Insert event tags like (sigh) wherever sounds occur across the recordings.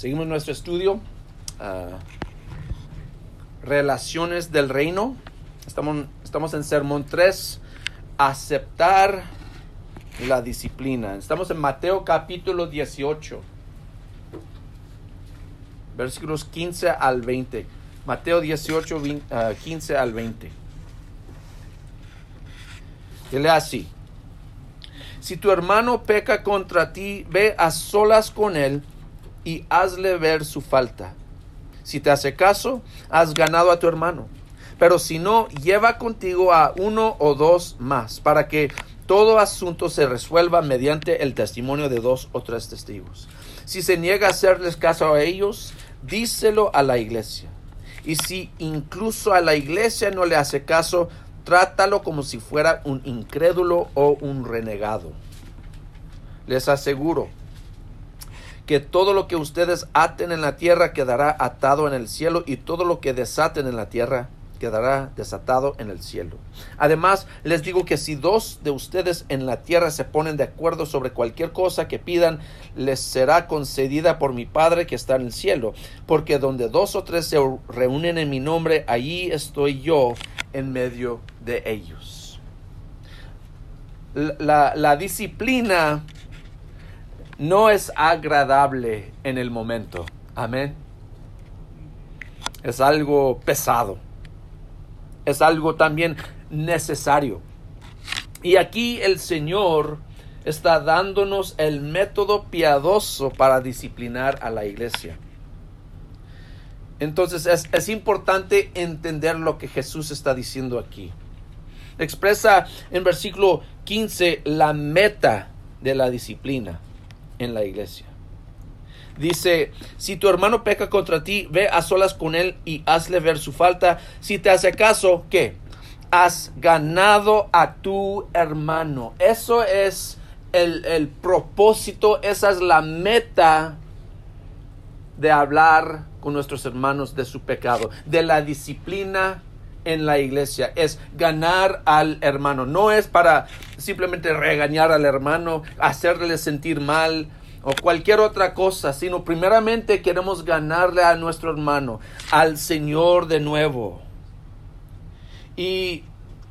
Seguimos nuestro estudio. ah, relaciones del reino. Estamos, estamos en sermón 3. Aceptar la disciplina. Estamos en Mateo capítulo 18. Versículos 15 al 20. Mateo 18, vein- ah, 15 al 20. Y lee así. Si tu hermano peca contra ti, ve a solas con él y hazle ver su falta. Si te hace caso, has ganado a tu hermano. Pero si no, lleva contigo a uno o dos más, para que todo asunto se resuelva mediante el testimonio de dos o tres testigos. Si se niega a hacerles caso a ellos, díselo a la iglesia. Y si incluso a la iglesia no le hace caso, trátalo como si fuera un incrédulo o un renegado. Les aseguro que todo lo que ustedes aten en la tierra quedará atado en el cielo y todo lo que desaten en la tierra quedará desatado en el cielo. Además, les digo que si dos de ustedes en la tierra se ponen de acuerdo sobre cualquier cosa que pidan, les será concedida por mi Padre que está en el cielo. Porque donde dos o tres se reúnen en mi nombre, allí estoy yo en medio de ellos. La, la- la disciplina no es agradable en el momento. Amén. Es algo pesado. Es algo también necesario. Y aquí el Señor está dándonos el método piadoso para disciplinar a la iglesia. Entonces es, es importante entender lo que Jesús está diciendo aquí. Expresa en versículo 15 la meta de la disciplina en la iglesia. Dice, si tu hermano peca contra ti, ve a solas con él y hazle ver su falta. Si te hace caso, ¿qué? Has ganado a tu hermano. Eso es el, el propósito, esa es la meta de hablar con nuestros hermanos de su pecado, de la disciplina en la iglesia, es ganar al hermano, no es para simplemente regañar al hermano, hacerle sentir mal o cualquier otra cosa, sino primeramente queremos ganarle a nuestro hermano, al Señor de nuevo. Y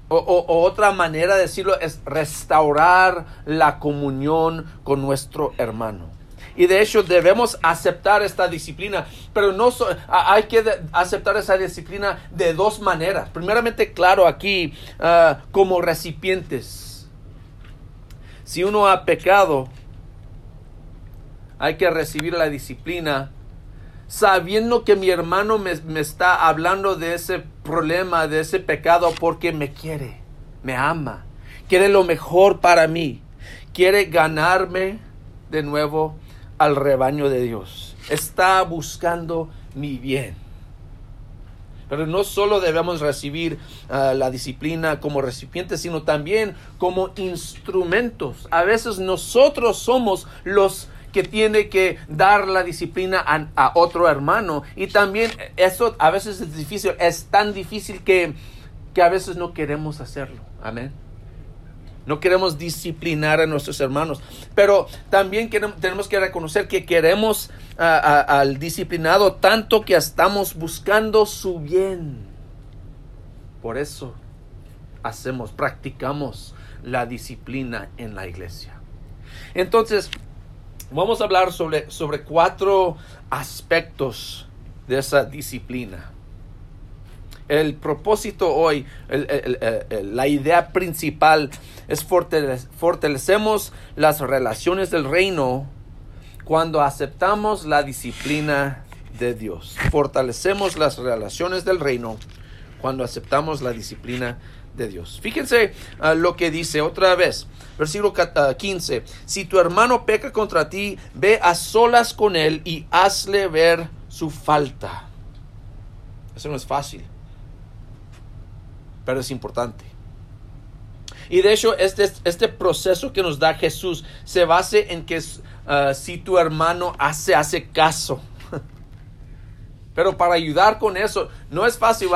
o, otra manera de decirlo es restaurar la comunión con nuestro hermano. Y de hecho debemos aceptar esta disciplina, pero no hay que aceptar esa disciplina de dos maneras. Primeramente, claro, aquí ah, como recipientes. Si uno ha pecado, hay que recibir la disciplina sabiendo que mi hermano me, me está hablando de ese problema, de ese pecado, porque me quiere, me ama, quiere lo mejor para mí, quiere ganarme de nuevo al rebaño de Dios. Está buscando mi bien. Pero no solo debemos recibir ah, la disciplina como recipientes, sino también como instrumentos. A veces nosotros somos los que tiene que dar la disciplina a, otro hermano. Y también eso a veces es difícil, es tan difícil que, que a veces no queremos hacerlo. Amén. No queremos disciplinar a nuestros hermanos, pero también queremos- tenemos que reconocer que queremos al disciplinado tanto que estamos buscando su bien. Por eso hacemos, practicamos la disciplina en la iglesia. Entonces, vamos a hablar sobre, sobre cuatro aspectos de esa disciplina. El propósito hoy, la idea principal es fortale- fortalecemos las relaciones del reino cuando aceptamos la disciplina de Dios. Fortalecemos las relaciones del reino cuando aceptamos la disciplina de Dios. Fíjense ah, lo que dice otra vez, versículo ca- ah, 15. Si tu hermano peca contra ti, ve a solas con él y hazle ver su falta. Eso no es fácil, pero es importante. Y de hecho, este, este proceso que nos da Jesús se base en que ah, si tu hermano hace, hace caso. (laughs) Pero para ayudar con eso, no es fácil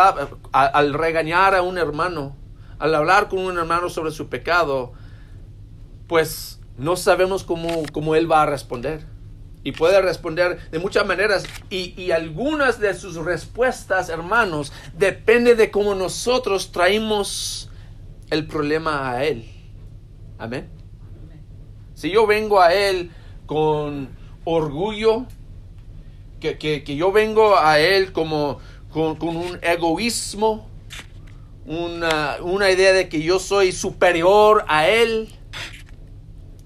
al regañar a un hermano, al hablar con un hermano sobre su pecado, pues no sabemos cómo, cómo él va a responder. Y puede responder de muchas maneras. Y, y, algunas de sus respuestas, hermanos, depende de cómo nosotros traemos el problema a Él. Amén. Si yo vengo a Él con orgullo, que, que, que yo vengo a Él como con, con un egoísmo, una, una idea de que yo soy superior a Él,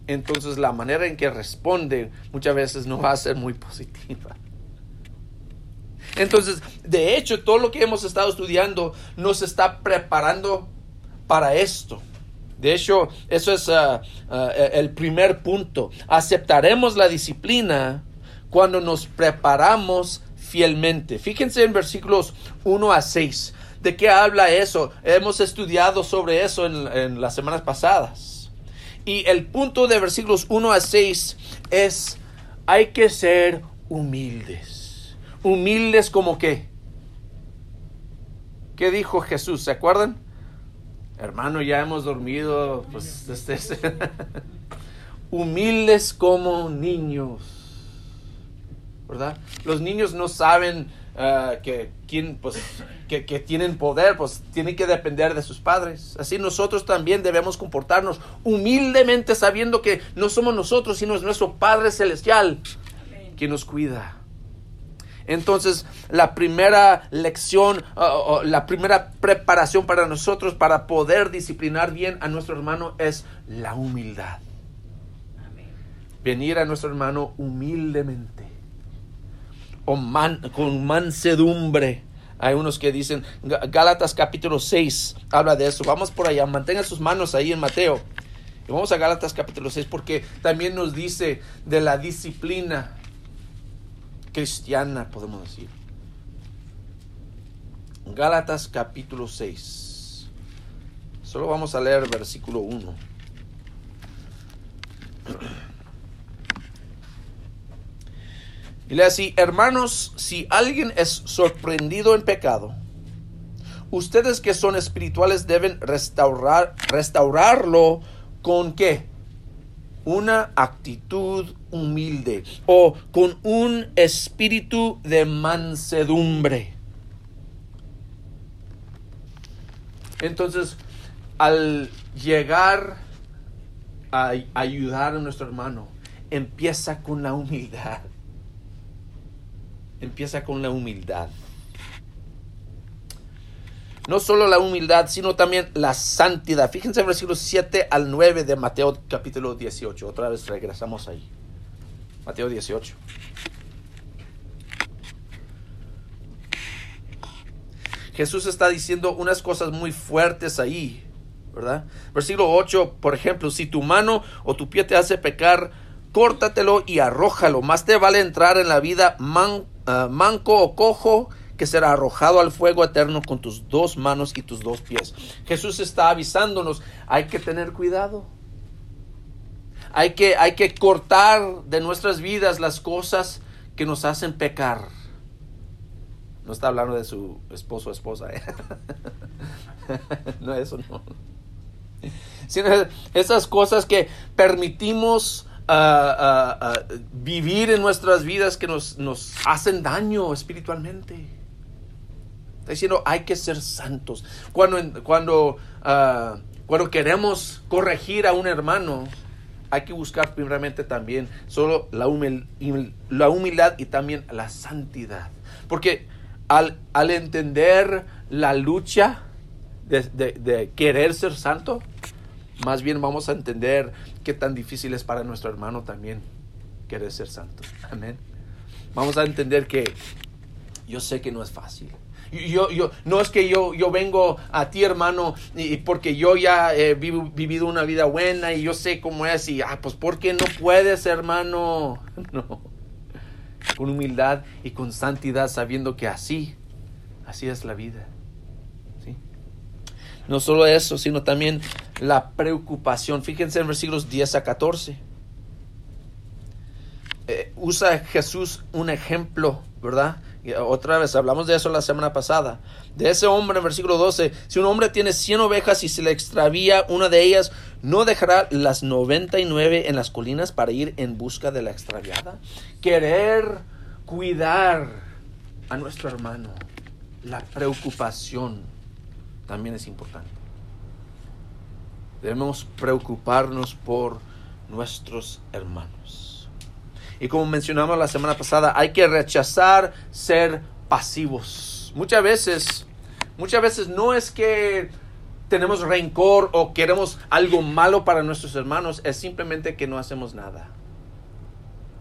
entonces la manera en que responde muchas veces no va a ser muy positiva. Entonces, de hecho, todo lo que hemos estado estudiando nos está preparando para esto. De hecho, eso es uh, uh, el primer punto. Aceptaremos la disciplina cuando nos preparamos fielmente. Fíjense en versículos 1 a 6. ¿De qué habla eso? Hemos estudiado sobre eso en, las semanas pasadas. Y el punto de versículos 1 a 6 es, hay que ser humildes. Humildes como qué. ¿Qué dijo Jesús? ¿Se acuerdan? Hermano, ya hemos dormido. Pues, este, (laughs) humildes como niños. ¿Verdad? Los niños no saben uh, que, quien, pues, que, que, tienen poder, pues tienen que depender de sus padres. Así nosotros también debemos comportarnos humildemente sabiendo que no somos nosotros, sino es nuestro Padre Celestial quien nos cuida. Entonces, la primera lección, uh, uh, la primera preparación para nosotros para poder disciplinar bien a nuestro hermano es la humildad. Amén. Venir a nuestro hermano humildemente o man, con mansedumbre. Hay unos que dicen, Gálatas capítulo 6 habla de eso. Vamos por allá, mantengan sus manos ahí en Mateo. Y vamos a Gálatas capítulo 6 porque también nos dice de la disciplina cristiana, podemos decir. Gálatas capítulo 6. Solo vamos a leer versículo 1. (clears throat) Y le así, hermanos, si alguien es sorprendido en pecado, ustedes que son espirituales deben restaurar, restaurarlo con qué? Una actitud humilde o con un espíritu de mansedumbre. Entonces, al llegar a ayudar a nuestro hermano, empieza con la humildad empieza con la humildad. No solo la humildad, sino también la santidad. Fíjense en versículos 7 al 9 de Mateo capítulo 18. Otra vez regresamos ahí. Mateo 18. Jesús está diciendo unas cosas muy fuertes ahí, ¿verdad? Versículo 8, por ejemplo, si tu mano o tu pie te hace pecar, córtatelo y arrójalo. Más te vale entrar en la vida man, uh, manco o cojo que será arrojado al fuego eterno con tus dos manos y tus dos pies. Jesús está avisándonos, hay que tener cuidado. Hay que, hay que cortar de nuestras vidas las cosas que nos hacen pecar. No está hablando de su esposo o esposa. ¿eh? (laughs) no, eso no. Sino esas cosas que permitimos vivir en nuestras vidas que nos, nos hacen daño espiritualmente. Está diciendo, hay que ser santos. Cuando, cuando, uh, cuando queremos corregir a un hermano, hay que buscar primeramente también solo la, la humildad y también la santidad. Porque al, al entender la lucha de, de, de, querer ser santo, más bien vamos a entender qué tan difícil es para nuestro hermano también querer ser santo. Amén. Vamos a entender que yo sé que no es fácil. Yo, yo, no es que yo, yo vengo a ti, hermano, y porque yo ya he vivido una vida buena y yo sé cómo es, y ah, pues ¿por qué no puedes, hermano? (laughs) No. Con humildad y con santidad, sabiendo que así, así es la vida. No solo eso, sino también la preocupación. Fíjense en versículos 10 a 14. Eh, usa Jesús un ejemplo, ¿verdad? otra vez, hablamos de eso la semana pasada. De ese hombre en versículo 12, si un hombre tiene 100 ovejas y se le extravía una de ellas, ¿no dejará las 99 en las colinas para ir en busca de la extraviada? Querer cuidar a nuestro hermano, la preocupación también es importante. Debemos preocuparnos por nuestros hermanos. Y como mencionamos la semana pasada, hay que rechazar ser pasivos. Muchas veces, muchas veces no es que tenemos rencor o queremos algo malo para nuestros hermanos, es simplemente que no hacemos nada.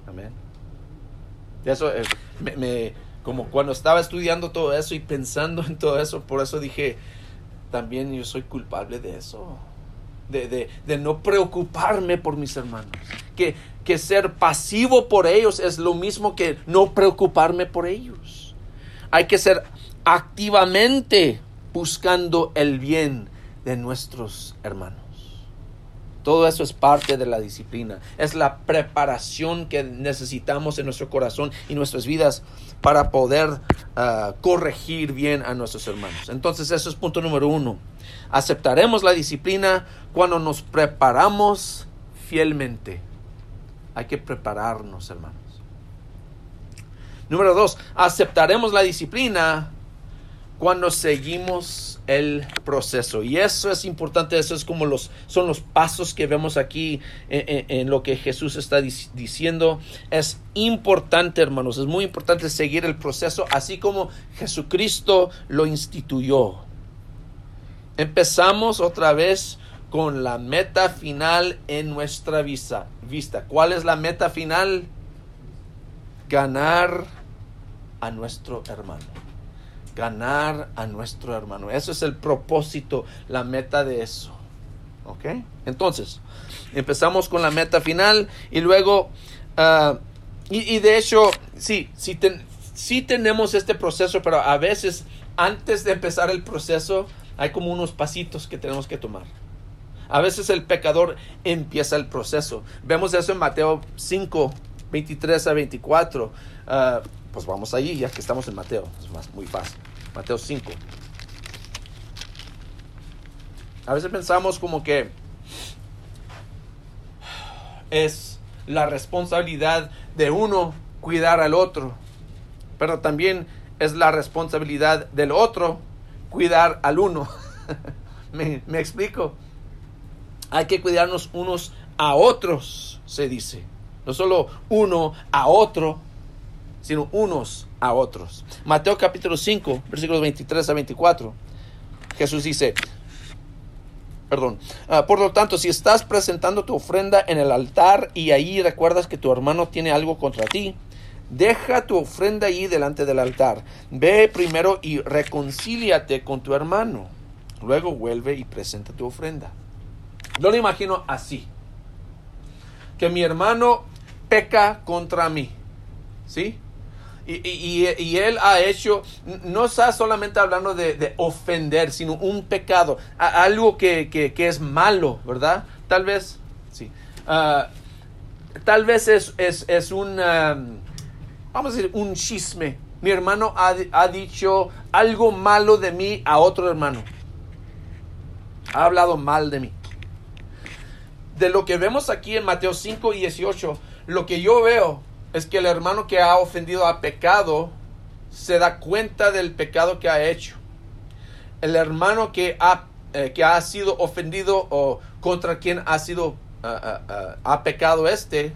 Amén. Eso eh, me, como cuando estaba estudiando todo eso y pensando en todo eso, por eso dije, también yo soy culpable de eso de, no preocuparme por mis hermanos. Que, que ser pasivo por ellos es lo mismo que no preocuparme por ellos. Hay que ser activamente buscando el bien de nuestros hermanos. Todo eso es parte de la disciplina. Es la preparación que necesitamos en nuestro corazón y nuestras vidas para poder ah, corregir bien a nuestros hermanos. Entonces, eso es punto número uno. Aceptaremos la disciplina cuando nos preparamos fielmente. Hay que prepararnos, hermanos. Número dos, aceptaremos la disciplina cuando seguimos el proceso. Y eso es importante, eso es como los, son los pasos que vemos aquí en, lo que Jesús está diciendo. Es importante, hermanos, es muy importante seguir el proceso así como Jesucristo lo instituyó. Empezamos otra vez con la meta final en nuestra vista. vista. ¿Cuál es la meta final? Ganar a nuestro hermano ganar a nuestro hermano. Eso es el propósito, la meta de eso. ¿Ok? Entonces, empezamos con la meta final y luego, ah, y, de hecho, sí, sí, sí tenemos este proceso, pero a veces antes de empezar el proceso hay como unos pasitos que tenemos que tomar. A veces el pecador empieza el proceso. Vemos eso en Mateo 5, 23 a 24. Uh, pues vamos allí, ya que estamos en Mateo. Es más, muy fácil. Mateo 5. A veces pensamos como que es la responsabilidad de uno cuidar al otro, pero también es la responsabilidad del otro cuidar al uno. (laughs) ¿Me, ¿Me, explico? Hay que cuidarnos unos a otros, se dice. No solo uno a otro, sino unos otros. Mateo capítulo 5, versículos 23 a 24. Jesús dice, perdón, ah, por lo tanto, si estás presentando tu ofrenda en el altar y ahí recuerdas que tu hermano tiene algo contra ti, deja tu ofrenda ahí delante del altar. Ve primero y reconcíliate con tu hermano. Luego vuelve y presenta tu ofrenda. Yo lo imagino así. Que mi hermano peca contra mí. ¿Sí? Y, él ha hecho, no está solamente hablando de, ofender, sino un pecado, algo que, es malo, ¿verdad? Tal vez, sí. Ah, tal vez es, es, un, vamos a decir, un chisme. Mi hermano ha, ha dicho algo malo de mí a otro hermano. Ha hablado mal de mí. De lo que vemos aquí en Mateo 5 y 18, lo que yo veo es que el hermano que ha ofendido a pecado se da cuenta del pecado que ha hecho. El hermano que ha, eh, que ha sido ofendido o contra quien ha sido ah, ah, ha pecado este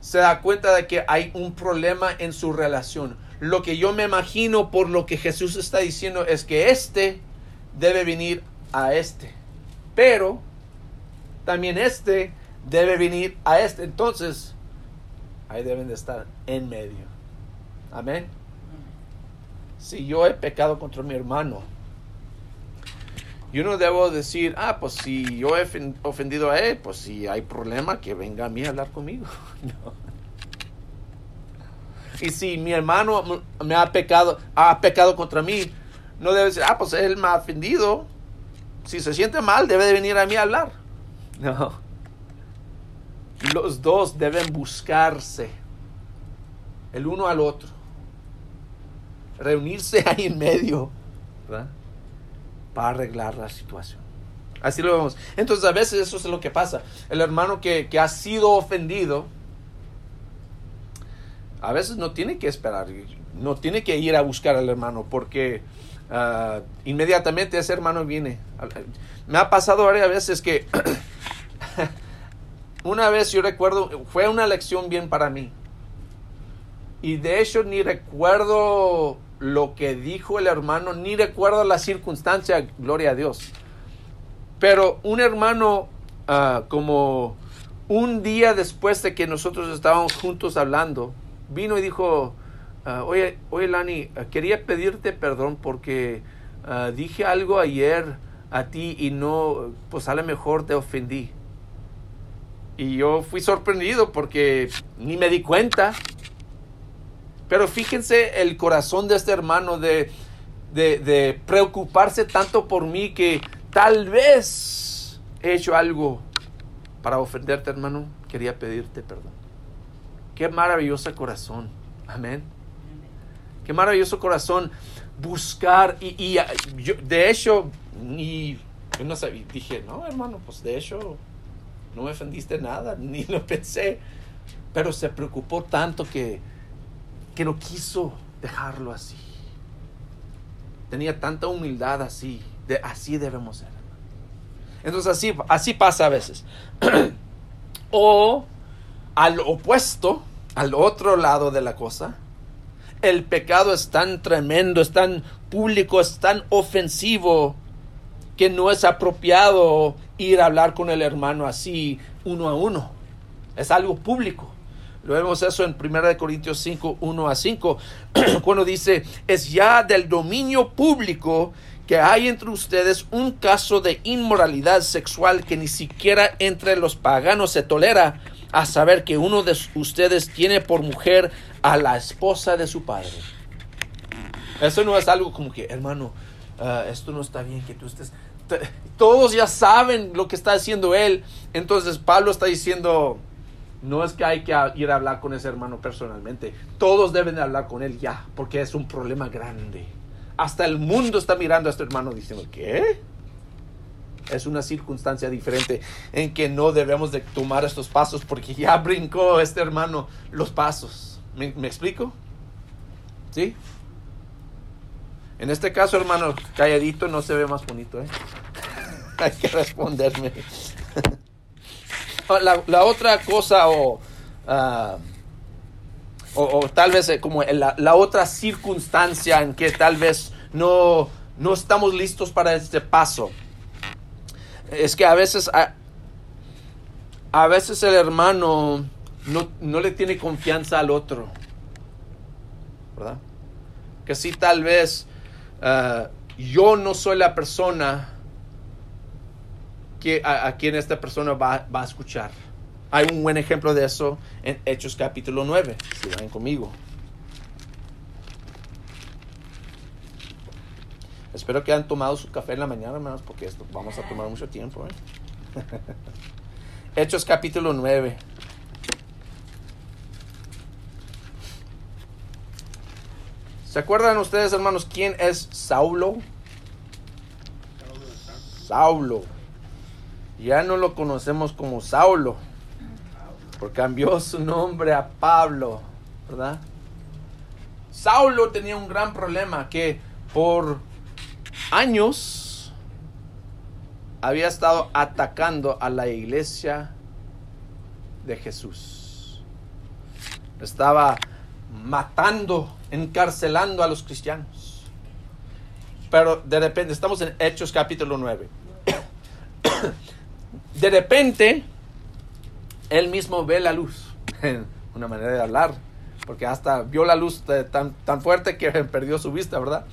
se da cuenta de que hay un problema en su relación. Lo que yo me imagino por lo que Jesús está diciendo es que este debe venir a este. Pero también este debe venir a este. Entonces, ahí deben de estar en medio. Amén. Si yo he pecado contra mi hermano, yo no debo decir, ah, pues si yo he ofendido a él, pues si hay problema, que venga a mí a hablar conmigo. (laughs) Y si mi hermano me ha pecado, ha pecado contra mí, no debe decir, ah, pues él me ha ofendido. Si se siente mal, debe de venir a mí a hablar. (laughs) No los dos deben buscarse el uno al otro. reunirse ahí en medio, ¿verdad? Para arreglar la situación. Así lo vemos. Entonces a veces eso es lo que pasa. El hermano que, que ha sido ofendido, a veces no tiene que esperar, no tiene que ir a buscar al hermano porque ah, inmediatamente ese hermano viene. Me ha pasado varias veces que (clears throat) una vez yo recuerdo, fue una lección bien para mí. Y de hecho ni recuerdo lo que dijo el hermano, ni recuerdo la circunstancia, gloria a Dios. Pero un hermano, ah, como un día después de que nosotros estábamos juntos hablando, vino y dijo, ah, oye, oye Lani, ah, quería pedirte perdón porque dije algo ayer a ti y no, pues a lo mejor te ofendí. Y yo fui sorprendido porque ni me di cuenta. Pero fíjense el corazón de este hermano de, de, preocuparse tanto por mí que Tal vez he hecho algo para ofenderte, hermano. Quería pedirte perdón. Qué maravilloso corazón. Amén. Qué maravilloso corazón buscar. Y, yo, de hecho, ni, yo no sabía, dije, no, hermano, pues de hecho, no me ofendiste nada, (laughs) ni lo pensé. Pero se preocupó tanto que, que no quiso dejarlo así. Tenía tanta humildad así así debemos ser. Entonces así, así pasa a veces. (clears throat) o al opuesto, al otro lado de la cosa, el pecado es tan tremendo, es tan público, es tan ofensivo que no es apropiado ir a hablar con el hermano así uno a uno. Es algo público. Lo vemos eso en 1 Corintios 5, 1 a 5, (clears throat) cuando dice, es ya del dominio público que hay entre ustedes un caso de inmoralidad sexual que ni siquiera entre los paganos se tolera, a saber que uno de ustedes tiene por mujer a la esposa de su padre. Eso no es algo como que, hermano, ah, esto no está bien que tú estés... Todos ya saben lo que está haciendo él. Entonces Pablo está diciendo, no es que hay que ir a hablar con ese hermano personalmente. Todos deben de hablar con él ya, porque es un problema grande. Hasta el mundo está mirando a este hermano diciendo, ¿qué? Es una circunstancia diferente en que no debemos de tomar estos pasos porque ya brincó este hermano los pasos. ¿Me, explico? ¿Sí? En este caso, hermano, calladito no se ve más bonito, ¿eh? (laughs) Hay que responderme. (laughs) la, otra cosa o... Ah, o, tal vez eh, como la, otra circunstancia en que tal vez no, no estamos listos para este paso. Es que a veces, a, veces el hermano no, le tiene confianza al otro. ¿Verdad? Que si tal vez eh, yo no soy la persona que, a, quien esta persona va, va a escuchar. Hay un buen ejemplo de eso en Hechos capítulo 9, si van conmigo. Espero que hayan tomado su café en la mañana, hermanos, porque esto vamos a tomar mucho tiempo. ¿eh? (laughs) Hechos capítulo 9. ¿Se acuerdan ustedes, hermanos, quién es Saulo? Saulo. Ya no lo conocemos como Saulo porque cambió su nombre a Pablo, ¿verdad? Saulo tenía un gran problema que por años había estado atacando a la iglesia de Jesús. Estaba matando, encarcelando a los cristianos. Pero de repente, estamos en Hechos capítulo 9. (coughs) De repente, él mismo ve la luz. (laughs) Una manera de hablar, porque hasta vio la luz tan, tan fuerte que (laughs) perdió su vista, ¿verdad?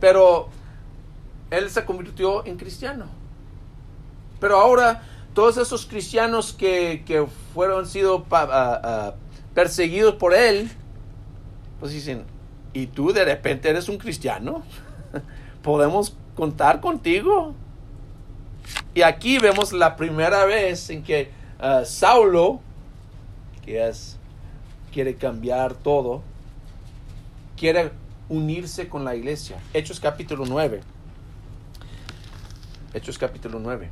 Pero él se convirtió en cristiano. Pero ahora todos esos cristianos que, que fueron sido perseguidos por él, pues dicen, ¿y tú de repente eres un cristiano? (laughs) ¿Podemos contar contigo? Y aquí vemos la primera vez en que Ah, Saulo, que es, quiere cambiar todo, quiere unirse con la iglesia. Hechos capítulo 9. Hechos capítulo 9.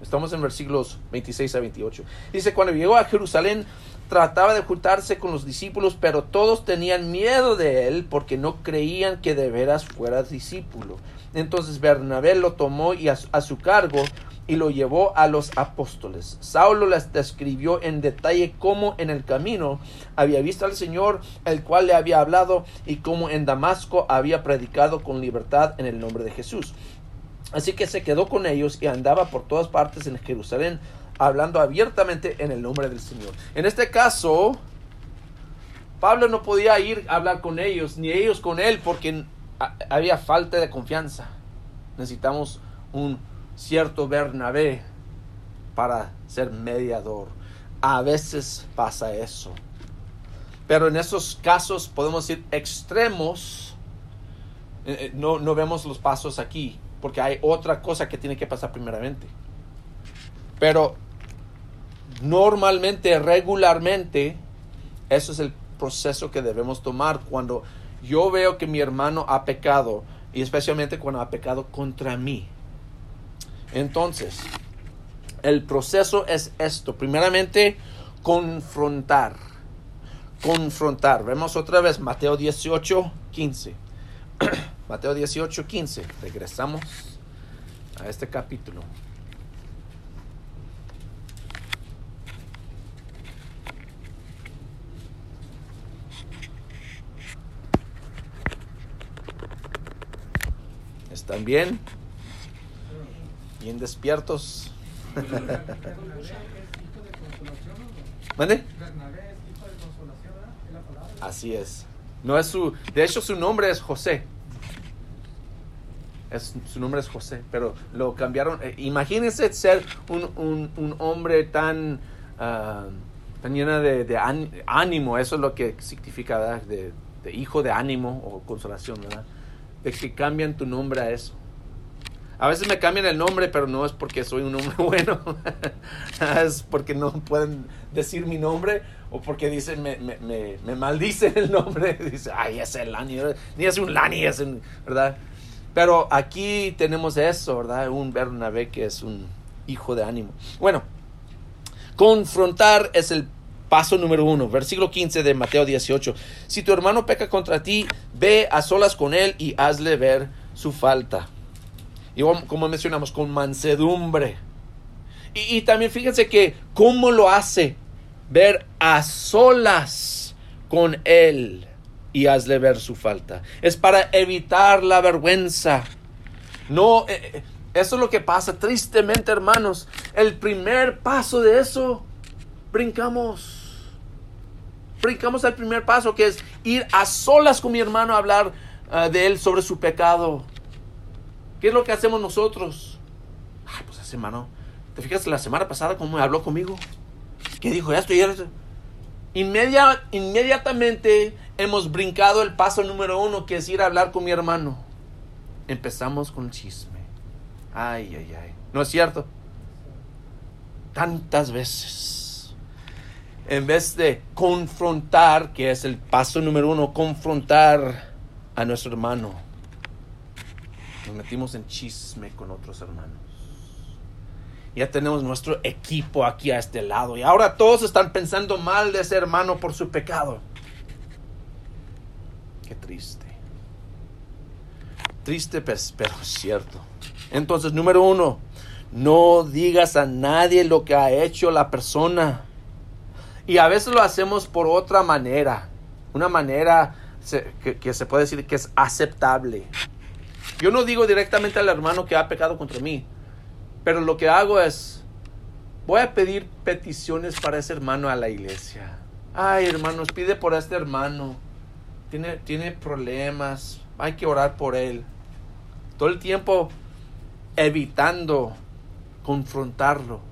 Estamos en versículos 26 a 28. Dice, cuando llegó a Jerusalén, trataba de juntarse con los discípulos, pero todos tenían miedo de él porque no creían que de veras fuera discípulo. Entonces Bernabé lo tomó y a, su cargo y lo llevó a los apóstoles. Saulo les describió en detalle cómo en el camino había visto al Señor, el cual le había hablado, y cómo en Damasco había predicado con libertad en el nombre de Jesús. Así que se quedó con ellos y andaba por todas partes en Jerusalén, hablando abiertamente en el nombre del Señor. En este caso, Pablo no podía ir a hablar con ellos, ni ellos con él, porque había falta de confianza. Necesitamos un cierto Bernabé para ser mediador. A veces pasa eso. Pero en esos casos podemos decir extremos. Eh, eh, no, no vemos los pasos aquí, porque hay otra cosa que tiene que pasar primeramente. Pero normalmente, regularmente, eso es el proceso que debemos tomar cuando yo veo que mi hermano ha pecado y especialmente cuando ha pecado contra mí. Entonces, el proceso es esto. Primeramente, confrontar. Confrontar. Vemos otra vez Mateo 18, 15. (clears throat) Mateo 18, 15. Regresamos a este capítulo. ¿Están bien? Bien despiertos. (laughs) ¿Mande? Así es. No es su, de hecho su nombre es José. Es, su nombre es José, pero lo cambiaron. Eh, imagínense ser un, hombre tan, uh, tan lleno de, ánimo, eso es lo que significa, De, de, hijo de ánimo o consolación, ¿verdad? De que cambian tu nombre a eso. A veces me cambian el nombre, pero no es porque soy un hombre (laughs) bueno. es porque no pueden decir mi nombre o porque dicen, me, me, me, maldicen el nombre. (laughs) Dice, ay, es el Lani. Ni es un Lani, es un, ¿verdad? Pero aquí tenemos eso, ¿verdad? Un Bernabé que es un hijo de ánimo. Bueno, confrontar es el Paso número uno, versículo 15 de Mateo 18. Si tu hermano peca contra ti, ve a solas con él y hazle ver su falta. Y como mencionamos, con mansedumbre. Y, también fíjense que cómo lo hace, ver a solas con él y hazle ver su falta. Es para evitar la vergüenza. No, eh, eh, eso es lo que pasa tristemente, hermanos. El primer paso de eso, brincamos brincamos al primer paso, que es ir a solas con mi hermano a hablar ah, de él sobre su pecado. ¿Qué es lo que hacemos nosotros? Ay, pues ese hermano, ¿te fijas la semana pasada cómo habló conmigo? ¿Qué dijo esto y inmediatamente hemos brincado el paso número uno, que es ir a hablar con mi hermano. Empezamos con el chisme. Ay, ay, ay. ¿No es cierto? Tantas veces en vez de confrontar, que es el paso número uno, confrontar a nuestro hermano, nos metimos en chisme con otros hermanos. Ya tenemos nuestro equipo aquí a este lado y ahora todos están pensando mal de ese hermano por su pecado. Qué triste. Triste, pues, pero cierto. Entonces, número uno, no digas a nadie lo que ha hecho la persona y a veces lo hacemos por otra manera, una manera que, se puede decir que es aceptable. Yo no digo directamente al hermano que ha pecado contra mí, pero lo que hago es, voy a pedir peticiones para ese hermano a la iglesia. Ay, hermanos, pide por este hermano. Tiene, tiene problemas, hay que orar por él. Todo el tiempo evitando confrontarlo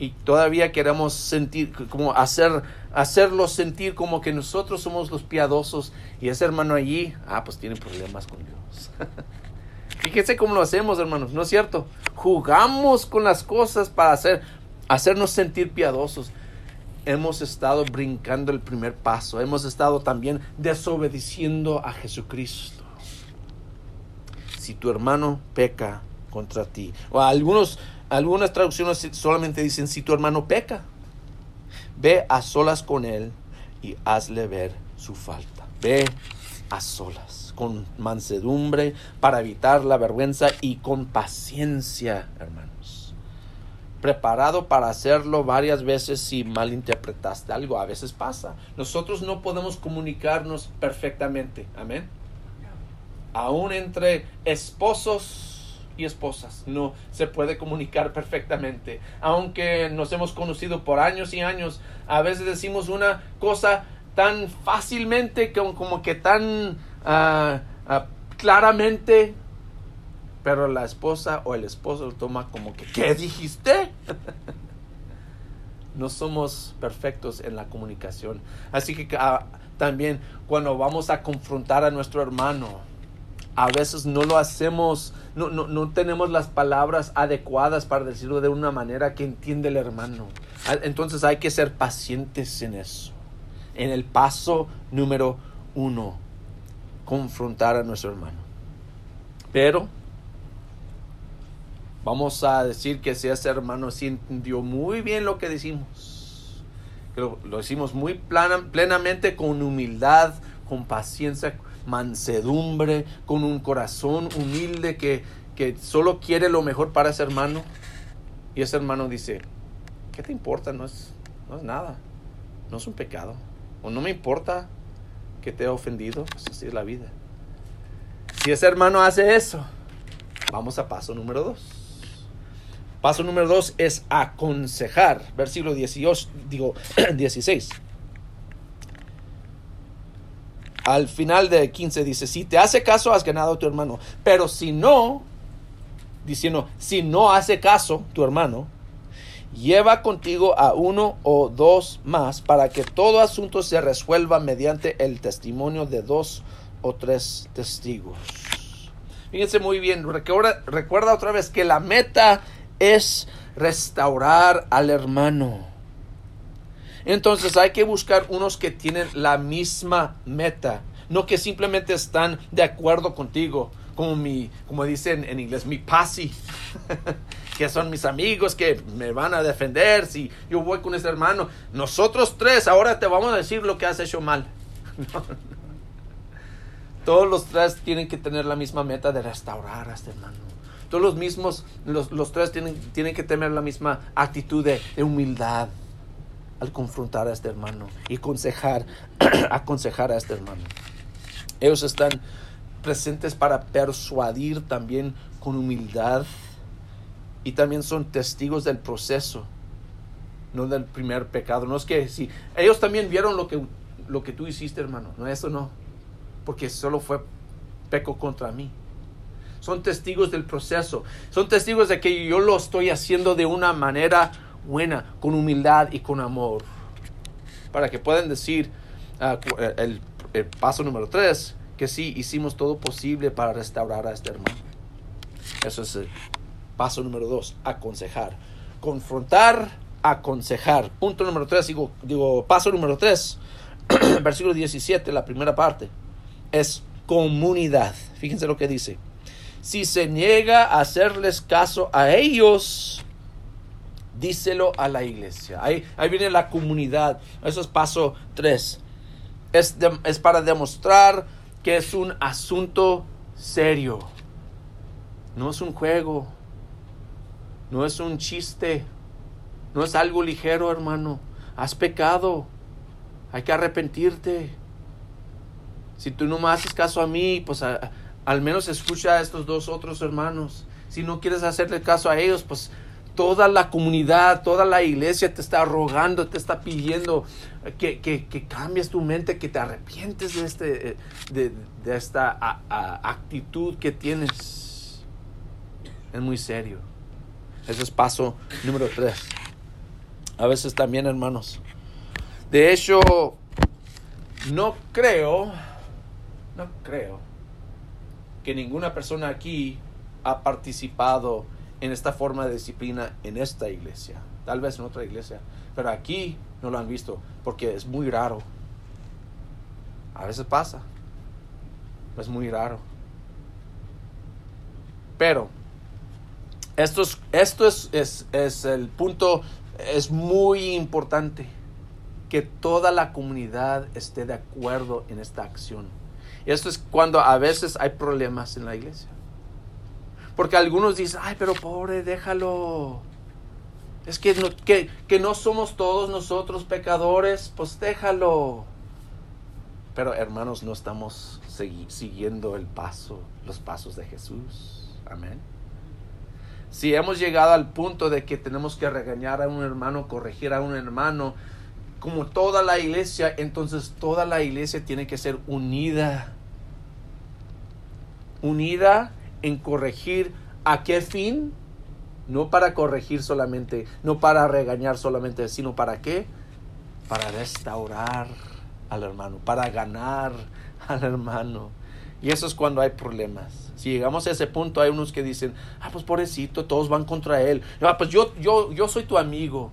y todavía queremos sentir, como hacer, hacerlo sentir como que nosotros somos los piadosos y ese hermano allí, ah, pues tiene problemas con Dios. (laughs) Fíjense cómo lo hacemos, hermanos, ¿no es cierto? Jugamos con las cosas para hacer, hacernos sentir piadosos. hemos estado brincando el primer paso, hemos estado también desobedeciendo a Jesucristo. Si tu hermano peca contra ti, o algunos, algunas traducciones solamente dicen si tu hermano peca, ve a solas con él y hazle ver su falta. Ve a solas, con mansedumbre, para evitar la vergüenza y con paciencia, hermanos. Preparado para hacerlo varias veces si malinterpretaste algo. A veces pasa. Nosotros no podemos comunicarnos perfectamente. Amén. Aún entre esposos esposas no se puede comunicar perfectamente. Aunque nos hemos conocido por años y años, a veces decimos una cosa tan fácilmente como, como que tan ah, ah, claramente, pero la esposa o el esposo lo toma como que, ¿qué dijiste? (laughs) no somos perfectos en la comunicación. Así que ah, también cuando vamos a confrontar a nuestro hermano, a veces no lo hacemos, no, no, no, tenemos las palabras adecuadas para decirlo de una manera que entiende el hermano. Entonces hay que ser pacientes en eso. En el paso número uno, confrontar a nuestro hermano. Pero vamos a decir que si ese hermano sí entendió muy bien lo que decimos, lo, lo decimos muy plana, plenamente con humildad, con paciencia, mansedumbre, con un corazón humilde que, que solo quiere lo mejor para ese hermano. Y ese hermano dice, ¿qué te importa? No es, no es nada, no es un pecado. O no me importa que te he ofendido, pues así es la vida. Si ese hermano hace eso, vamos a paso número dos. Paso número dos es aconsejar. Versículo 18, digo (clears throat) 16. Al final de 15 dice, si te hace caso, has ganado a tu hermano. Pero si no, diciendo, si no hace caso tu hermano, lleva contigo a uno o dos más para que todo asunto se resuelva mediante el testimonio de dos o tres testigos. Fíjense muy bien, recuerda, recuerda otra vez que la meta es restaurar al hermano. Entonces hay que buscar unos que tienen la misma meta, no que simplemente están de acuerdo contigo, como mi, como dicen en inglés, mi pasi, (laughs) que son mis amigos que me van a defender si yo voy con ese hermano. Nosotros tres ahora te vamos a decir lo que has hecho mal. (laughs) Todos los tres tienen que tener la misma meta de restaurar a este hermano. Todos los mismos, los, los tres tienen, tienen que tener la misma actitud de humildad al confrontar a este hermano y aconsejar, (clears throat) aconsejar a este hermano. Ellos están presentes para persuadir también con humildad y también son testigos del proceso, no del primer pecado. No es que si ellos también vieron lo que, lo que tú hiciste, hermano, no, eso no, porque solo fue peco contra mí. Son testigos del proceso, son testigos de que yo lo estoy haciendo de una manera buena, con humildad y con amor. Para que puedan decir uh, el, el, paso número tres, que sí, hicimos todo posible para restaurar a este hermano. Eso es el paso número dos, aconsejar. Confrontar, aconsejar. Punto número tres, digo, digo paso número tres, (clears throat) versículo 17, la primera parte, es comunidad. Fíjense lo que dice. Si se niega a hacerles caso a ellos, díselo a la iglesia. Ahí, ahí viene la comunidad. Eso es paso 3. Es, es para demostrar que es un asunto serio. No es un juego. No es un chiste. No es algo ligero, hermano. Has pecado. Hay que arrepentirte. Si tú no me haces caso a mí, pues al menos escucha a estos dos otros hermanos. Si no quieres hacerle caso a ellos, pues toda la comunidad, toda la iglesia te está rogando, te está pidiendo que, que, cambies tu mente, que te arrepientes de, este, de, de esta actitud que tienes. Es muy serio. Ese es paso número tres. A veces también, hermanos. De hecho, no creo, no creo que ninguna persona aquí ha participado en esta forma de disciplina en esta iglesia. tal vez en otra iglesia, pero aquí no lo han visto porque es muy raro. A veces pasa, es muy raro. Pero esto es, esto es, es el punto, es muy importante que toda la comunidad esté de acuerdo en esta acción. Esto es cuando a veces hay problemas en la iglesia. Porque algunos dicen, ay, pero pobre, déjalo. Es que no, que, que no somos todos nosotros pecadores, pues déjalo. Pero hermanos, no estamos siguiendo el paso, los pasos de Jesús. Amén. Si hemos llegado al punto de que tenemos que regañar a un hermano, corregir a un hermano, como toda la iglesia, entonces toda la iglesia tiene que ser unida. Unida en corregir a qué fin? No para corregir solamente, no para regañar solamente, sino para qué? Para restaurar al hermano, para ganar al hermano. Y eso es cuando hay problemas. Si llegamos a ese punto, hay unos que dicen, ah, pues pobrecito, todos van contra él. Ah, pues yo, yo, yo soy tu amigo.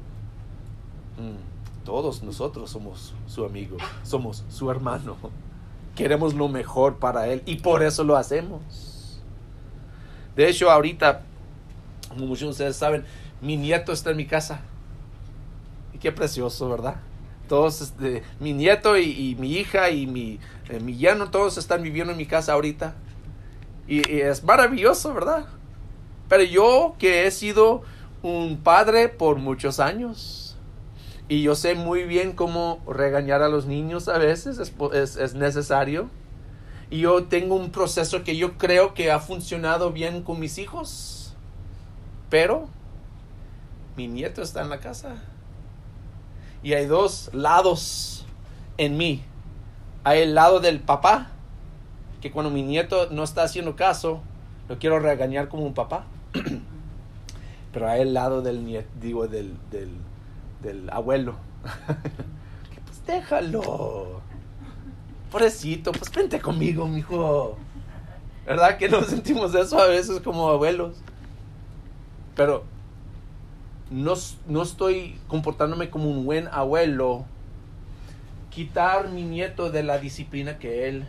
Mm, todos nosotros somos su amigo, somos su hermano. Queremos lo mejor para él y por eso lo hacemos. De hecho, ahorita, como muchos de ustedes saben, mi nieto está en mi casa. Y qué precioso, ¿verdad? Todos, este, mi nieto y, mi hija y mi, eh, mi yerno, todos están viviendo en mi casa ahorita. Y, es maravilloso, ¿verdad? Pero yo que he sido un padre por muchos años y yo sé muy bien cómo regañar a los niños a veces, es, es necesario. Y yo tengo un proceso que yo creo que ha funcionado bien con mis hijos. Pero mi nieto está en la casa. Y hay dos lados en mí. Hay el lado del papá, que cuando mi nieto no está haciendo caso, lo quiero regañar como un papá. (clears throat) Pero hay el lado del nieto, digo, del, del, abuelo. (laughs) que pues déjalo. Pobrecito, pues vente conmigo, mijo. ¿Verdad que no sentimos eso a veces como abuelos? Pero no, no estoy comportándome como un buen abuelo, quitar mi nieto de la disciplina que él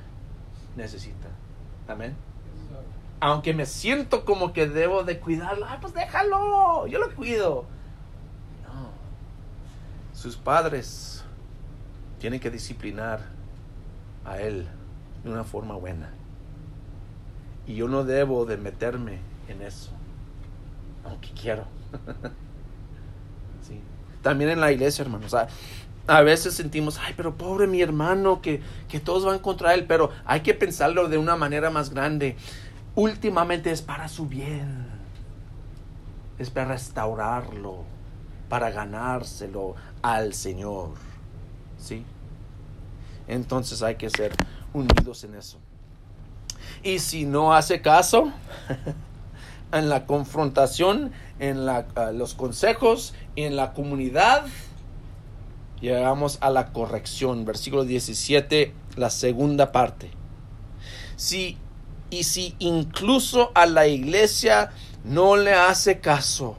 necesita. Amén. Aunque me siento como que debo de cuidarlo, ah, pues déjalo, yo lo cuido. No. Sus padres tienen que disciplinar a él de una forma buena. Y yo no debo de meterme en eso, aunque quiero. (laughs) También en la iglesia, hermanos. a veces sentimos, ay, pero pobre mi hermano, que, que todos van contra él, pero hay que pensarlo de una manera más grande. Últimamente es para su bien, es para restaurarlo, para ganárselo al Señor. ¿Sí? Entonces hay que ser unidos en eso. Y si no hace caso, (laughs) en la confrontación, en la, los consejos, en la comunidad, llegamos a la corrección. Versículo 17, la segunda parte. Si, y si incluso a la iglesia no le hace caso,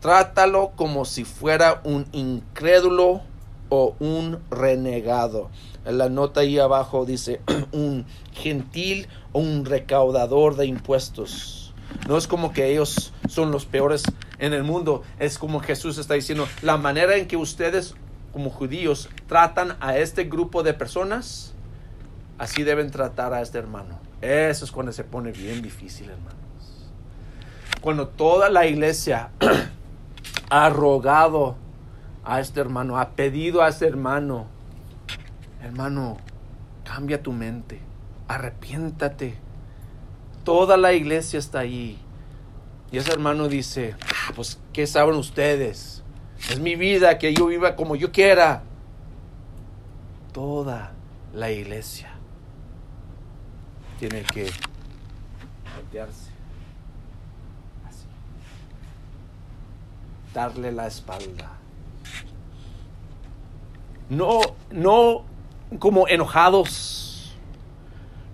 trátalo como si fuera un incrédulo o un renegado. En la nota ahí abajo dice (clears throat) un gentil o un recaudador de impuestos no es como que ellos son los peores en el mundo. Es como Jesús está diciendo, la manera en que ustedes como judíos tratan a este grupo de personas, así deben tratar a este hermano. Eso es cuando se pone bien difícil, hermanos. Cuando toda la iglesia (clears throat) ha rogado a este hermano, ha pedido a este hermano, hermano, cambia tu mente, arrepiéntate Toda la iglesia está ahí. Y ese hermano dice, ah, pues, ¿qué saben ustedes? Es mi vida, que yo viva como yo quiera. Toda la iglesia tiene que voltearse. Así. Darle la espalda. No, no como enojados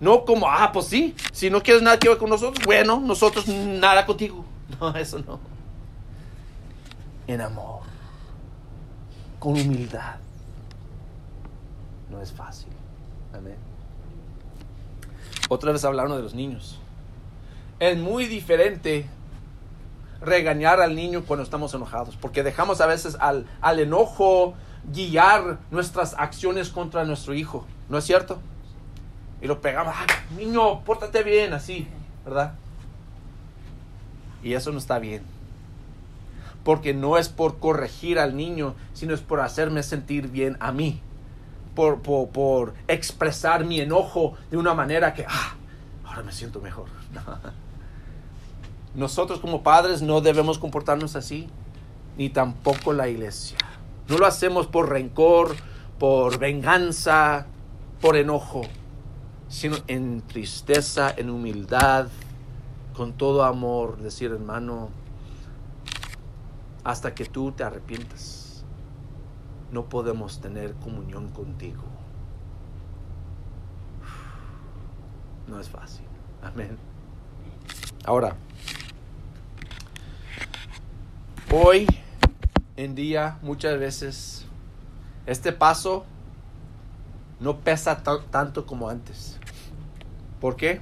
no como, ah, pues sí, si no quieres nada que ver con nosotros, bueno, nosotros nada contigo. (laughs) No, eso no. en amor, con humildad. No es fácil. Amén. Otra vez hablaron de los niños. Es muy diferente regañar al niño cuando estamos enojados, porque dejamos a veces al, al enojo guiar nuestras acciones contra nuestro hijo, ¿no es cierto? Y lo pegamos, ah, niño, pórtate bien, así, ¿verdad? Y eso no está bien. Porque no es por corregir al niño, sino es por hacerme sentir bien a mí. Por, por, por expresar mi enojo de una manera que, ah, ahora me siento mejor. (laughs) Nosotros como padres no debemos comportarnos así, ni tampoco la iglesia. No lo hacemos por rencor, por venganza, por enojo, sino en tristeza, en humildad, con todo amor, decir hermano, hasta que tú te arrepientas, no podemos tener comunión contigo. No es fácil. Amén. Ahora, Hoy en día muchas veces este paso no pesa tanto como antes. ¿Por qué?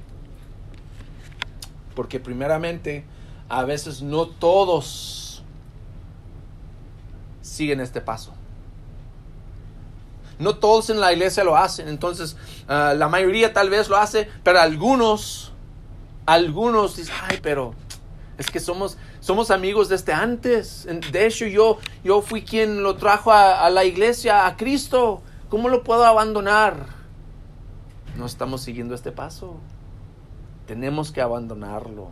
Porque primeramente a veces no todos siguen este paso. No todos en la iglesia lo hacen, entonces ah, la mayoría tal vez lo hace, pero algunos, algunos dicen, ay, pero es que somos, somos amigos desde antes. De hecho, yo, yo fui quien lo trajo a, a la iglesia, a Cristo. ¿Cómo lo puedo abandonar? No estamos siguiendo este paso. Tenemos que abandonarlo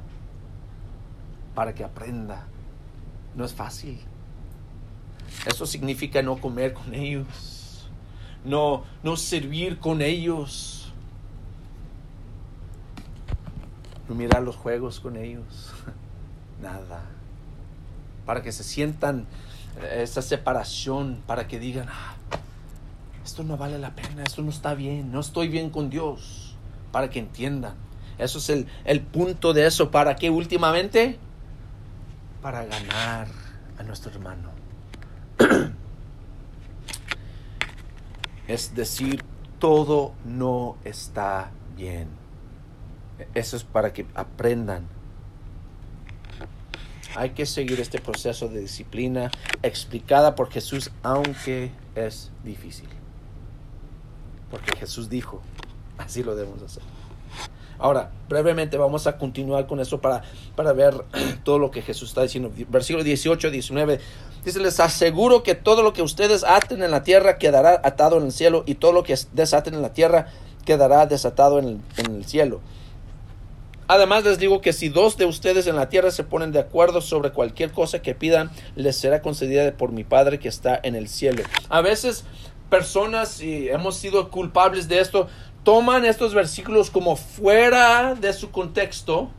para que aprenda. No es fácil. Eso significa no comer con ellos, no, no servir con ellos, no mirar los juegos con ellos. (laughs) nada. Para que se sientan eh, esa separación, para que digan, ah, esto no vale la pena, esto no está bien, no estoy bien con Dios, para que entiendan. Eso es el, el punto de eso. ¿Para qué últimamente? Para ganar a nuestro hermano. (clears throat) es decir, todo no está bien. Eso es para que aprendan hay que seguir este proceso de disciplina explicada por Jesús, aunque es difícil. Porque Jesús dijo, así lo debemos hacer. Ahora, brevemente vamos a continuar con eso para, para ver (clears throat) todo lo que Jesús está diciendo. Versículo 18, 19. Dice, les aseguro que todo lo que ustedes aten en la tierra quedará atado en el cielo y todo lo que desaten en la tierra quedará desatado en en el cielo. Además les digo que si dos de ustedes en la tierra se ponen de acuerdo sobre cualquier cosa que pidan, les será concedida por mi Padre que está en el cielo. A veces personas, y hemos sido culpables de esto, toman estos versículos como fuera de su contexto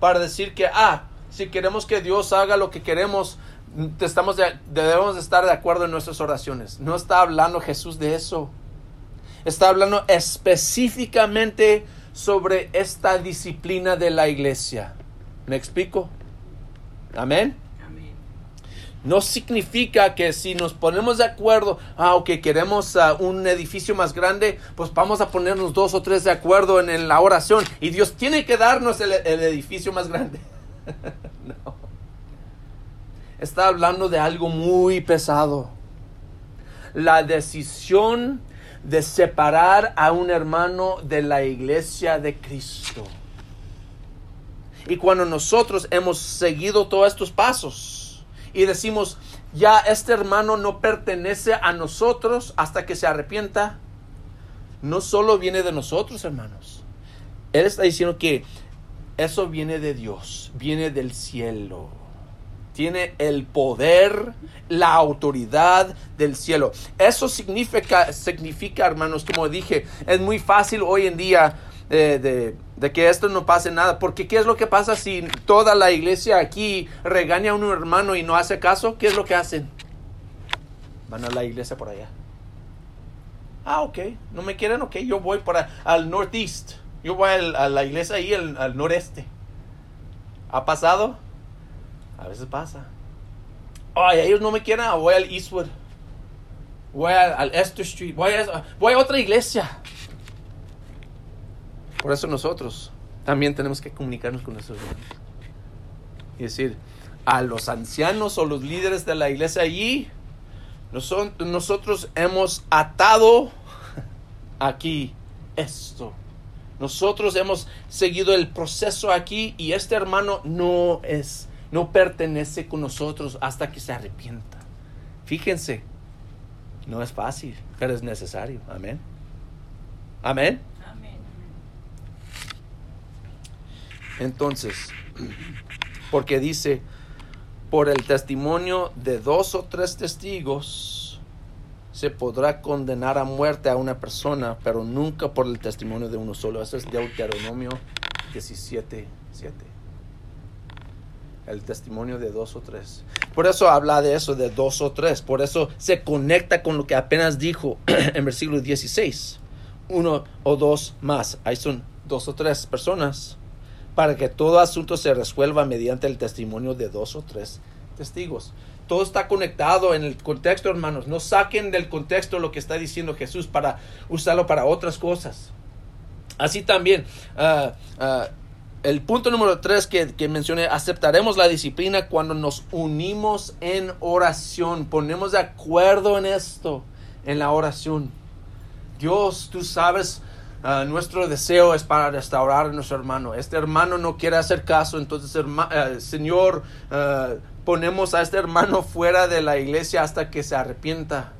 para decir que, ah, si queremos que Dios haga lo que queremos, estamos debemos estar de acuerdo en nuestras oraciones. No está hablando Jesús de eso. Está hablando específicamente sobre esta disciplina de la iglesia. ¿Me explico? Amén. No significa que si nos ponemos de acuerdo, ah, ok, queremos ah, un edificio más grande, pues vamos a ponernos dos o tres de acuerdo en, la oración y Dios tiene que darnos el, el edificio más grande. (laughs) no. Está hablando de algo muy pesado. La decisión de separar a un hermano de la iglesia de Cristo. Y cuando nosotros hemos seguido todos estos pasos y decimos, ya este hermano no pertenece a nosotros hasta que se arrepienta, no solo viene de nosotros, hermanos. Él está diciendo que eso viene de Dios, viene del cielo tiene el poder, la autoridad del cielo. Eso significa, significa hermanos, como dije, es muy fácil hoy en día de, de, que esto no pase nada. Porque ¿qué es lo que pasa si toda la iglesia aquí regaña a un hermano y no hace caso? ¿Qué es lo que hacen? Van a la iglesia por allá. Ah, ok. No me quieren, ok. Yo voy para al northeast. Yo voy a la iglesia ahí al noreste. ¿Ha pasado? A veces pasa. Ay, ellos no me quieren, voy al Eastwood. Voy al, al Esther Street. Voy a, voy a otra iglesia. Por eso nosotros también tenemos que comunicarnos con nuestros hermanos. Y decir, a los ancianos o los líderes de la iglesia allí, nosotros hemos atado aquí esto. Nosotros hemos seguido el proceso aquí y este hermano no es, no pertenece con nosotros hasta que se arrepienta. Fíjense, no es fácil, pero es necesario. Amén. Amén. Entonces, porque dice, por el testimonio de dos o tres testigos, se podrá condenar a muerte a una persona, pero nunca por el testimonio de uno solo. Eso es Deuteronomio 17, 7. El testimonio de dos o tres. Por eso habla de eso, de dos o tres. Por eso se conecta con lo que apenas dijo (clears throat) en versículo 16. Uno o dos más. Ahí son dos o tres personas para que todo asunto se resuelva mediante el testimonio de dos o tres testigos. Todo está conectado en el contexto, hermanos. No saquen del contexto lo que está diciendo Jesús para usarlo para otras cosas. Así también, ah, ah, el punto número tres que, que, mencioné, aceptaremos la disciplina cuando nos unimos en oración, ponemos de acuerdo en esto, en la oración. Dios, tú sabes Ah, nuestro deseo es para restaurar a nuestro hermano. Este hermano no quiere hacer caso, entonces, eh, Señor, ah, ponemos a este hermano (laughs) fuera de la iglesia hasta que se arrepienta.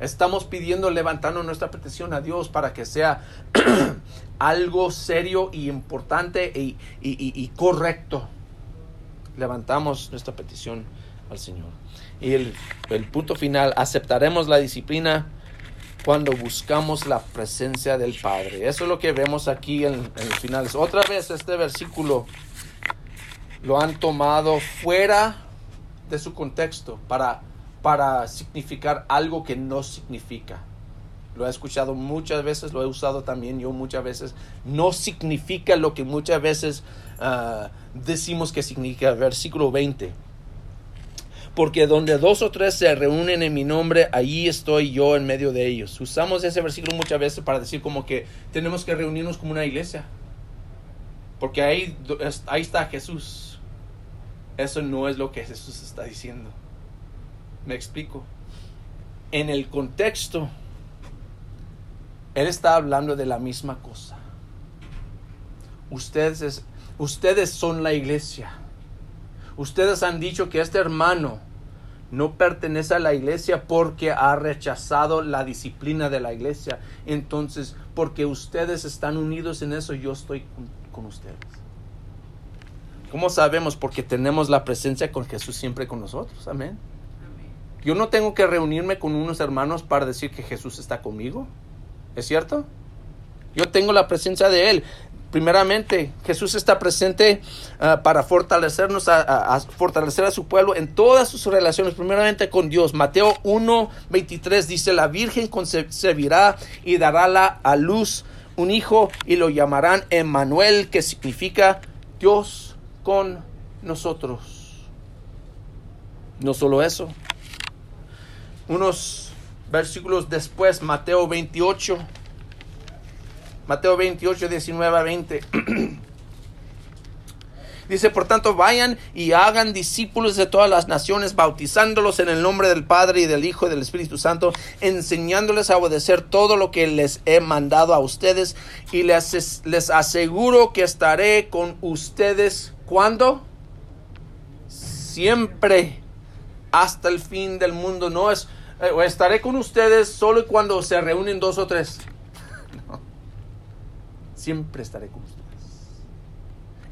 Estamos pidiendo, levantando nuestra petición a Dios para que sea (clears throat) algo serio y importante y, correcto. Levantamos nuestra petición al Señor. Y el, el punto final, aceptaremos la disciplina cuando buscamos la presencia del Padre. Eso es lo que vemos aquí en, en los finales. Otra vez este versículo lo han tomado fuera de su contexto para, para significar algo que no significa. Lo he escuchado muchas veces, lo he usado también yo muchas veces. No significa lo que muchas veces ah, decimos que significa. Versículo 20 porque donde dos o tres se reúnen en mi nombre, allí estoy yo en medio de ellos. Usamos ese versículo muchas veces para decir como que tenemos que reunirnos como una iglesia. Porque ahí, ahí está Jesús. Eso no es lo que Jesús está diciendo. Me explico. En el contexto, Él está hablando de la misma cosa. Ustedes, ustedes son la iglesia. Ustedes han dicho que este hermano no pertenece a la iglesia porque ha rechazado la disciplina de la iglesia. Entonces, porque ustedes están unidos en eso, yo estoy con, ustedes. ¿Cómo sabemos? Porque tenemos la presencia con Jesús siempre con nosotros. Amén. Yo no tengo que reunirme con unos hermanos para decir que Jesús está conmigo. ¿Es cierto? Yo tengo la presencia de Él. Primeramente, Jesús está presente ah, para fortalecernos, a, fortalecer a su pueblo en todas sus relaciones, primeramente con Dios. Mateo 1, 23 dice, la Virgen concebirá y dará a luz un hijo y lo llamarán Emmanuel, que significa Dios con nosotros. No solo eso, unos versículos después, Mateo 28, Mateo 28, 19 a 20. (clears throat) Dice, por tanto, vayan y hagan discípulos de todas las naciones, bautizándolos en el nombre del Padre y del Hijo y del Espíritu Santo, enseñándoles a obedecer todo lo que les he mandado a ustedes. Y les, les aseguro que estaré con ustedes cuando? Siempre, hasta el fin del mundo. No es, eh, estaré con ustedes solo cuando se reúnen dos o tres (laughs) siempre estaré con ustedes.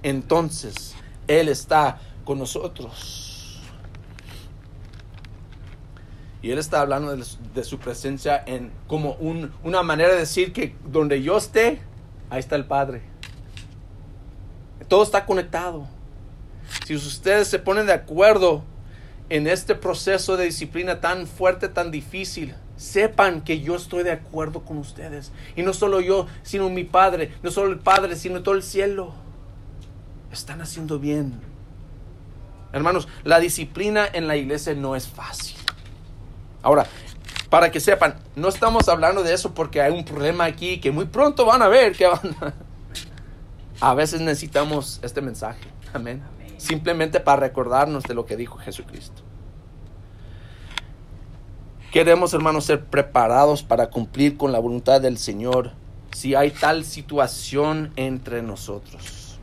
Entonces, Él está con nosotros. Y Él está hablando de, su presencia en como una manera de decir que donde yo esté, ahí está el Padre. Todo está conectado. Si ustedes se ponen de acuerdo en este proceso de disciplina tan fuerte, tan difícil, sepan que yo estoy de acuerdo con ustedes. Y no solo yo, sino mi Padre. No solo el Padre, sino todo el cielo. Están haciendo bien. Hermanos, la disciplina en la iglesia no es fácil. Ahora, para que sepan, no estamos hablando de eso porque hay un problema aquí que muy pronto van a ver que van a... a veces necesitamos este mensaje. Amén. Simplemente para recordarnos de lo que dijo Jesucristo. Queremos, hermanos, ser preparados para cumplir con la voluntad del Señor si hay tal situación entre nosotros.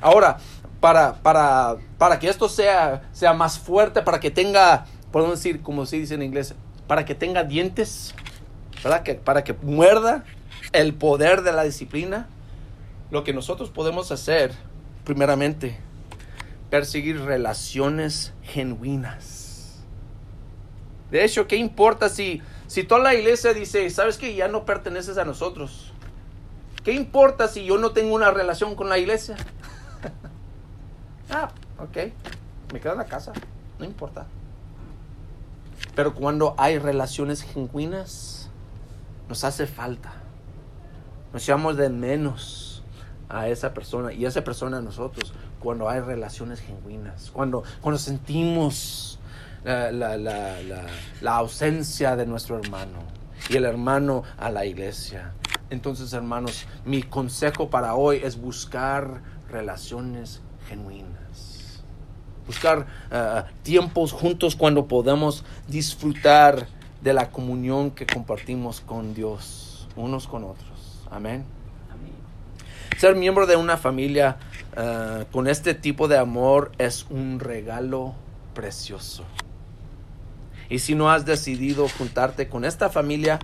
Ahora, para, para, para que esto sea, sea más fuerte, para que tenga, podemos decir, como se dice en inglés, para que tenga dientes, ¿verdad? Que, para que muerda el poder de la disciplina, lo que nosotros podemos hacer, primeramente, perseguir relaciones genuinas de hecho, ¿qué importa si, si toda la iglesia dice, sabes que ya no perteneces a nosotros? ¿Qué importa si yo no tengo una relación con la iglesia? (laughs) ah, ok, me quedo en la casa, no importa. Pero cuando hay relaciones genuinas, nos hace falta. Nos llamamos de menos a esa persona y esa persona a nosotros cuando hay relaciones genuinas, cuando, cuando sentimos la, ausencia de nuestro hermano y el hermano a la iglesia. Entonces, hermanos, mi consejo para hoy es buscar relaciones genuinas. Buscar eh, tiempos juntos cuando podemos disfrutar de la comunión que compartimos con Dios, unos con otros. Amén. Ser miembro de una familia eh, con este tipo de amor es un regalo precioso. Y si no has decidido juntarte con esta familia,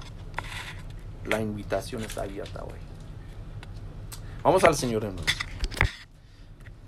la invitación está abierta hoy. Vamos al Señor, hermanos.